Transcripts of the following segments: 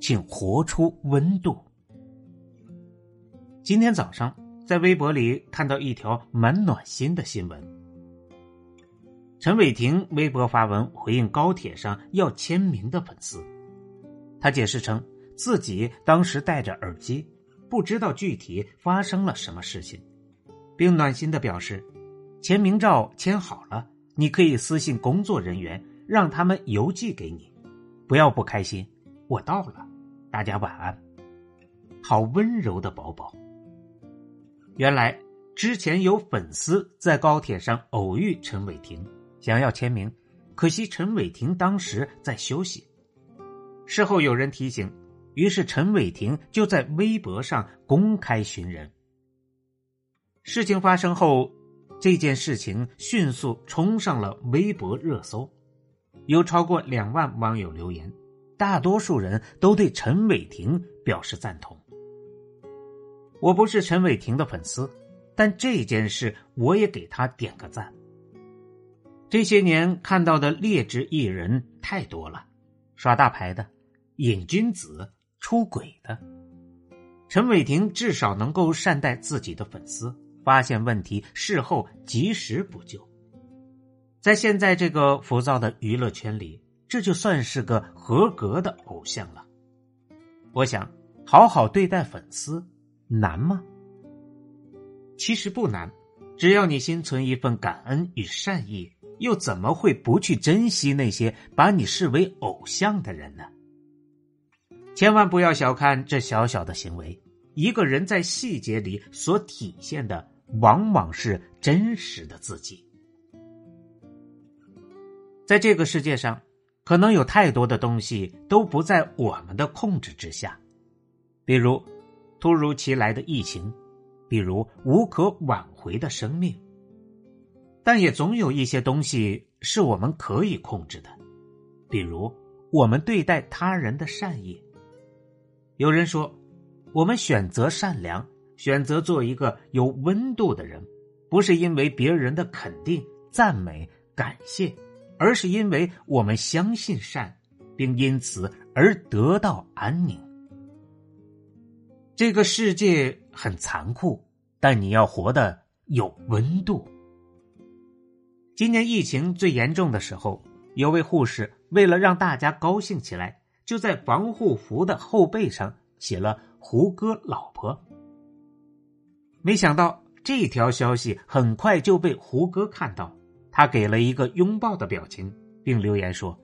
请活出温度。今天早上在微博里看到一条蛮暖心的新闻。陈伟霆微博发文回应高铁上要签名的粉丝，他解释称自己当时戴着耳机，不知道具体发生了什么事情，并暖心的表示，签名照签好了，你可以私信工作人员，让他们邮寄给你，不要不开心，我到了。大家晚安，好温柔的宝宝。原来之前有粉丝在高铁上偶遇陈伟霆，想要签名，可惜陈伟霆当时在休息。事后有人提醒，于是陈伟霆就在微博上公开寻人。事情发生后，这件事情迅速冲上了微博热搜，有超过两万网友留言。大多数人都对陈伟霆表示赞同。我不是陈伟霆的粉丝，但这件事我也给他点个赞。这些年看到的劣质艺人太多了，耍大牌的、瘾君子、出轨的。陈伟霆至少能够善待自己的粉丝，发现问题，事后及时补救。在现在这个浮躁的娱乐圈里。这就算是个合格的偶像了。我想，好好对待粉丝难吗？其实不难，只要你心存一份感恩与善意，又怎么会不去珍惜那些把你视为偶像的人呢？千万不要小看这小小的行为，一个人在细节里所体现的，往往是真实的自己。在这个世界上。可能有太多的东西都不在我们的控制之下，比如突如其来的疫情，比如无可挽回的生命。但也总有一些东西是我们可以控制的，比如我们对待他人的善意。有人说，我们选择善良，选择做一个有温度的人，不是因为别人的肯定、赞美、感谢。而是因为我们相信善，并因此而得到安宁。这个世界很残酷，但你要活得有温度。今年疫情最严重的时候，有位护士为了让大家高兴起来，就在防护服的后背上写了“胡歌老婆”。没想到这条消息很快就被胡歌看到。他给了一个拥抱的表情，并留言说：“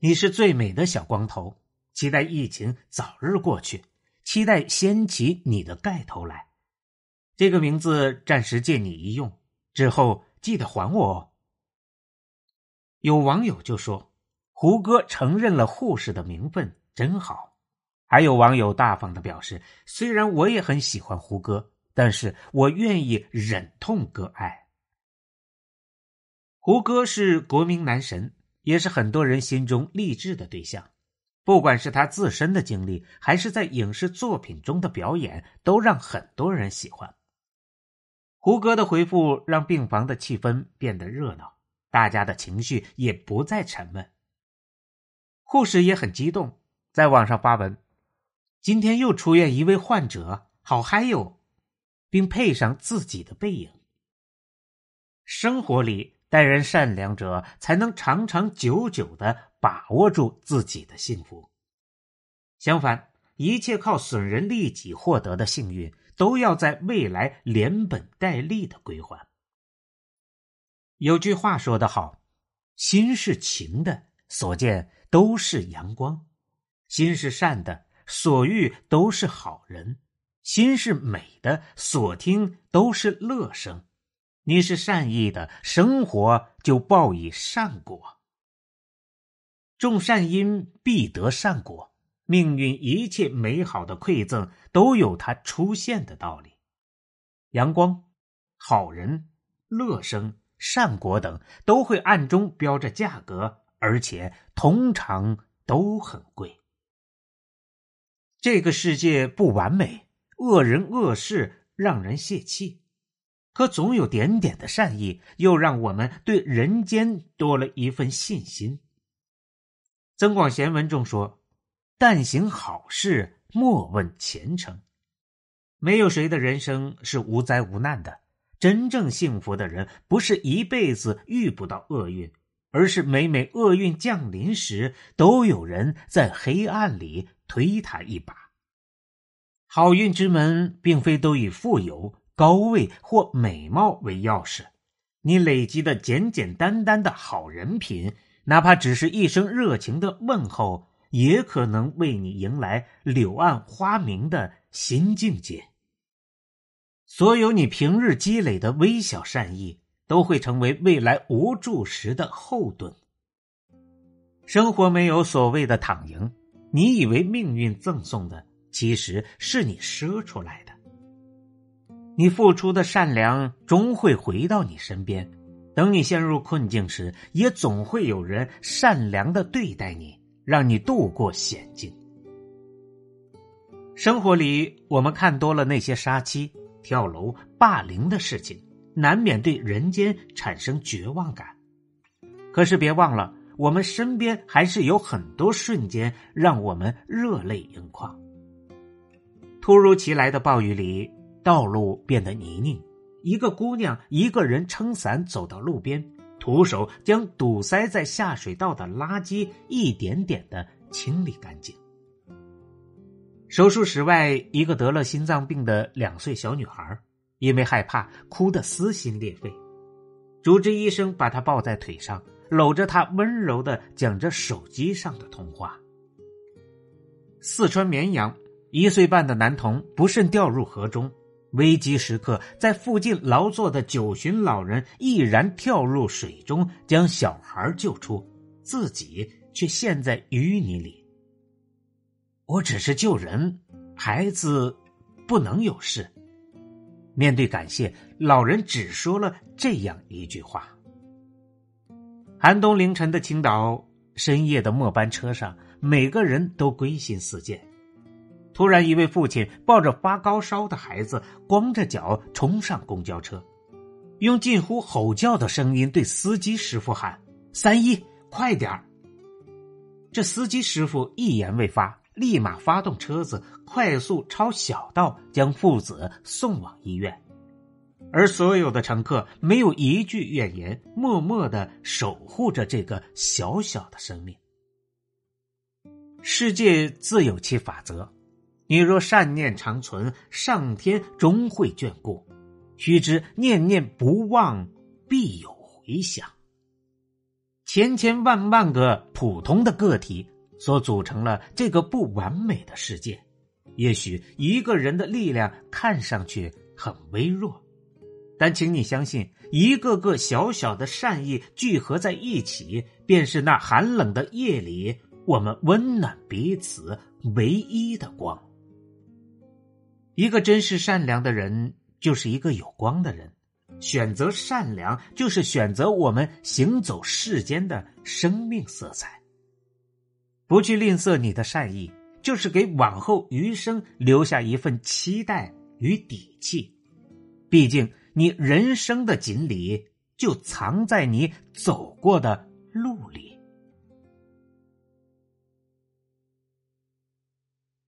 你是最美的小光头，期待疫情早日过去，期待掀起你的盖头来。这个名字暂时借你一用，之后记得还我哦。”有网友就说：“胡歌承认了护士的名分，真好。”还有网友大方的表示：“虽然我也很喜欢胡歌，但是我愿意忍痛割爱。”胡歌是国民男神，也是很多人心中励志的对象。不管是他自身的经历，还是在影视作品中的表演，都让很多人喜欢。胡歌的回复让病房的气氛变得热闹，大家的情绪也不再沉闷。护士也很激动，在网上发文：“今天又出院一位患者，好嗨哟！”并配上自己的背影。生活里。待人善良者，才能长长久久的把握住自己的幸福。相反，一切靠损人利己获得的幸运，都要在未来连本带利的归还。有句话说得好：“心是晴的，所见都是阳光；心是善的，所遇都是好人；心是美的，所听都是乐声。”你是善意的，生活就报以善果。种善因必得善果，命运一切美好的馈赠都有它出现的道理。阳光、好人、乐生、善果等都会暗中标着价格，而且通常都很贵。这个世界不完美，恶人恶事让人泄气，可总有点点的善意，又让我们对人间多了一份信心。《增广贤文》中说：“但行好事，莫问前程。”没有谁的人生是无灾无难的。真正幸福的人，不是一辈子遇不到厄运，而是每每厄运降临时，都有人在黑暗里推他一把。好运之门，并非都以富有、高位或美貌为钥匙。你累积的简简单单的好人品，哪怕只是一声热情的问候，也可能为你迎来柳暗花明的新境界。所有你平日积累的微小善意，都会成为未来无助时的后盾。生活没有所谓的躺赢，你以为命运赠送的，其实是你赊出来的。你付出的善良终会回到你身边，等你陷入困境时，也总会有人善良的对待你，让你度过险境。生活里，我们看多了那些杀妻。跳楼、霸凌的事情，难免对人间产生绝望感。可是别忘了，我们身边还是有很多瞬间让我们热泪盈眶。突如其来的暴雨里，道路变得泥泞，一个姑娘一个人撑伞走到路边，徒手将堵塞在下水道的垃圾一点点的清理干净。手术室外，一个得了心脏病的两岁小女孩，因为害怕，哭得撕心裂肺。主治医生把她抱在腿上，搂着她，温柔的讲着手机上的通话。四川绵阳，一岁半的男童不慎掉入河中，危机时刻，在附近劳作的九旬老人毅然跳入水中，将小孩救出，自己却陷在淤泥里。我只是救人，孩子不能有事。面对感谢，老人只说了这样一句话。寒冬凌晨的青岛，深夜的末班车上，每个人都归心似箭。突然，一位父亲抱着发高烧的孩子，光着脚冲上公交车，用近乎吼叫的声音对司机师傅喊：“三一，快点儿！”这司机师傅一言未发。立马发动车子，快速抄小道，将父子送往医院。而所有的乘客没有一句怨言，默默的守护着这个小小的生命。世界自有其法则，你若善念长存，上天终会眷顾。须知念念不忘，必有回响。千千万万个普通的个体。所组成了这个不完美的世界。也许一个人的力量看上去很微弱，但请你相信，一个个小小的善意聚合在一起，便是那寒冷的夜里我们温暖彼此唯一的光。一个真实善良的人，就是一个有光的人。选择善良，就是选择我们行走世间的生命色彩。不去吝啬你的善意，就是给往后余生留下一份期待与底气。毕竟，你人生的锦鲤就藏在你走过的路里。